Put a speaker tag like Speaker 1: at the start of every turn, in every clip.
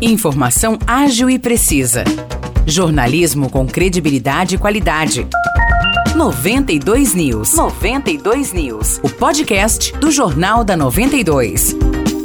Speaker 1: Informação ágil e precisa. Jornalismo com credibilidade e qualidade. 92 News. 92 News. O podcast do Jornal da 92.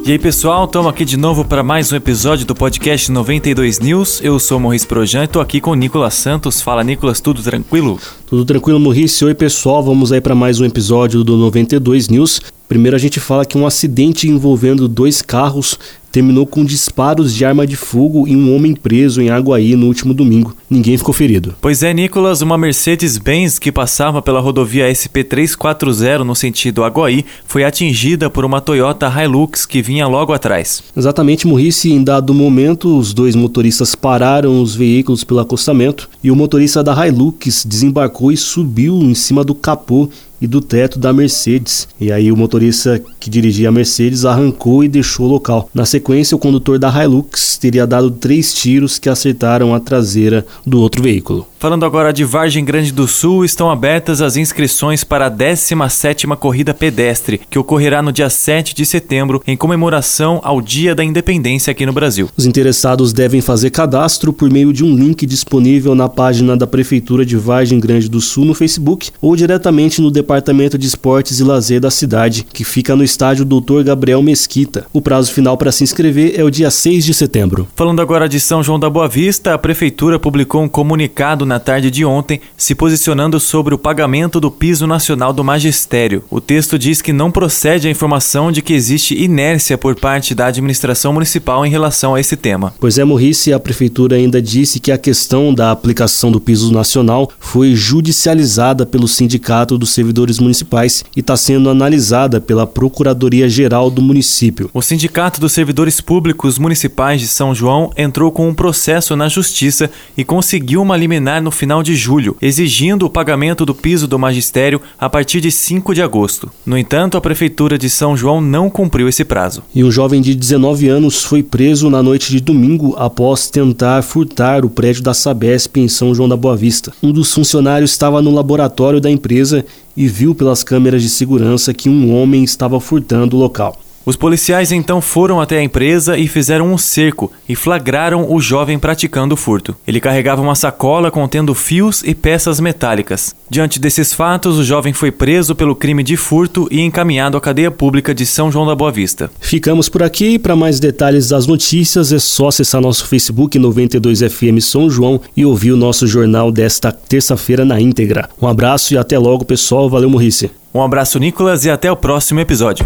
Speaker 2: E aí pessoal, estamos aqui de novo para mais um episódio do podcast 92 News. Eu sou Morris Projan e estou aqui com o Nicolas Santos. Fala Nicolas, tudo tranquilo?
Speaker 3: Tudo tranquilo, Morris. Oi pessoal, vamos aí para mais um episódio do 92 News. Primeiro a gente fala que um acidente envolvendo dois carros terminou com disparos de arma de fogo e um homem preso em Aguaí no último domingo. Ninguém ficou ferido.
Speaker 2: Pois é, Nicolas, uma Mercedes-Benz que passava pela rodovia SP340 no sentido Aguaí foi atingida por uma Toyota Hilux que vinha logo atrás.
Speaker 3: Exatamente, Morrice. Em dado momento, os dois motoristas pararam os veículos pelo acostamento e o motorista da Hilux desembarcou e subiu em cima do capô e do teto da Mercedes. E aí o motorista que dirigia a Mercedes arrancou e deixou o local. Na sequência, o condutor da Hilux teria dado três tiros que acertaram a traseira do outro veículo.
Speaker 2: Falando agora de Vargem Grande do Sul, estão abertas as inscrições para a 17ª Corrida Pedestre, que ocorrerá no dia 7 de setembro, em comemoração ao Dia da Independência aqui no Brasil.
Speaker 3: Os interessados devem fazer cadastro por meio de um link disponível na página da Prefeitura de Vargem Grande do Sul no Facebook ou diretamente no Departamento de Esportes e Lazer da cidade, que fica no estádio Dr. Gabriel Mesquita. O prazo final para se inscrever é o dia 6 de setembro.
Speaker 2: Falando agora de São João da Boa Vista, a Prefeitura publicou um comunicado na tarde de ontem, se posicionando sobre o pagamento do piso nacional do magistério. O texto diz que não procede a informação de que existe inércia por parte da administração municipal em relação a esse tema.
Speaker 3: Pois é, Morrice, a prefeitura ainda disse que a questão da aplicação do piso nacional foi judicializada pelo Sindicato dos Servidores Municipais e está sendo analisada pela Procuradoria Geral do município.
Speaker 2: O Sindicato dos Servidores Públicos Municipais de São João entrou com um processo na Justiça e conseguiu uma liminar no final de julho, exigindo o pagamento do piso do magistério a partir de 5 de agosto. No entanto, a Prefeitura de São João não cumpriu esse prazo.
Speaker 3: E um jovem de 19 anos foi preso na noite de domingo após tentar furtar o prédio da Sabesp em São João da Boa Vista. Um dos funcionários estava no laboratório da empresa viu pelas câmeras de segurança que um homem estava furtando o local.
Speaker 2: Os policiais então foram até a empresa e fizeram um cerco e flagraram o jovem praticando o furto. Ele carregava uma sacola contendo fios e peças metálicas. Diante desses fatos, o jovem foi preso pelo crime de furto e encaminhado à cadeia pública de São João da Boa Vista.
Speaker 3: Ficamos por aqui. Para mais detalhes das notícias, é só acessar nosso Facebook 92FM São João e ouvir o nosso jornal desta terça-feira na íntegra. Um abraço e até logo, pessoal. Valeu, Morrice.
Speaker 2: Um abraço, Nicolas, e até o próximo episódio.